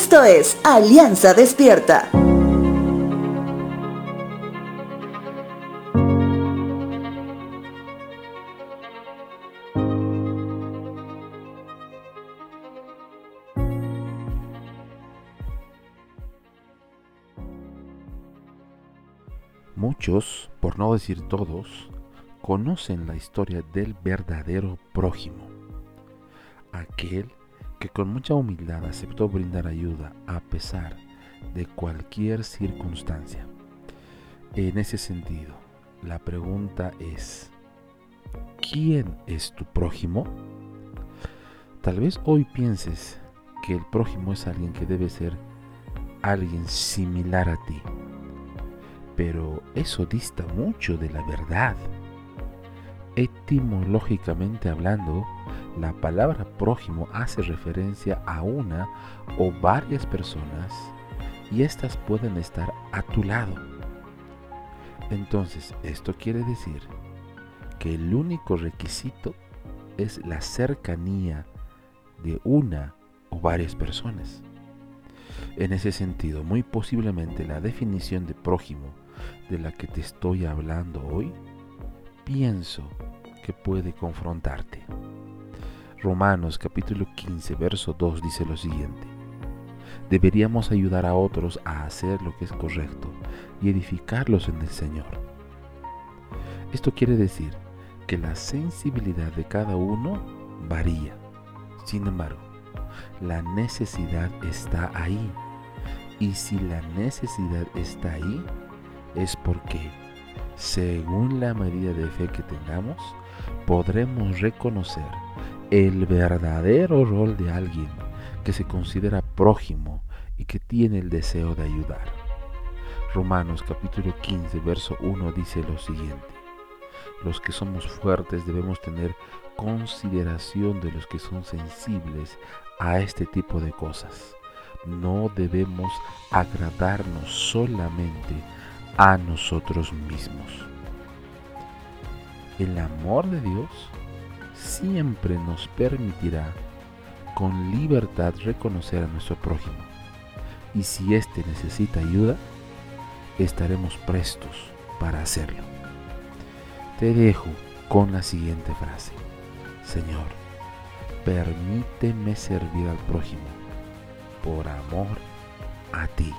Esto es Alianza Despierta. Muchos, por no decir todos, conocen la historia del verdadero prójimo, aquel que con mucha humildad aceptó brindar ayuda a pesar de cualquier circunstancia. En ese sentido, la pregunta es, ¿quién es tu prójimo? Tal vez hoy pienses que el prójimo es alguien que debe ser alguien similar a ti pero eso dista mucho de la verdad. Etimológicamente hablando, la palabra prójimo hace referencia a una o varias personas y éstas pueden estar a tu lado. Entonces, esto quiere decir que el único requisito es la cercanía de una o varias personas. En ese sentido, muy posiblemente la definición de prójimo de la que te estoy hablando hoy, pienso que puede confrontarte. Romanos capítulo 15, verso 2 dice lo siguiente. Deberíamos ayudar a otros a hacer lo que es correcto y edificarlos en el Señor. Esto quiere decir que la sensibilidad de cada uno varía. Sin embargo, la necesidad está ahí. Y si la necesidad está ahí, es porque, según la medida de fe que tengamos, podremos reconocer el verdadero rol de alguien que se considera prójimo y que tiene el deseo de ayudar. Romanos capítulo 15, verso 1 dice lo siguiente. Los que somos fuertes debemos tener consideración de los que son sensibles a este tipo de cosas. No debemos agradarnos solamente a nosotros mismos. El amor de Dios siempre nos permitirá con libertad reconocer a nuestro prójimo. Y si éste necesita ayuda, estaremos prestos para hacerlo. Te dejo con la siguiente frase. Señor, permíteme servir al prójimo por amor a ti.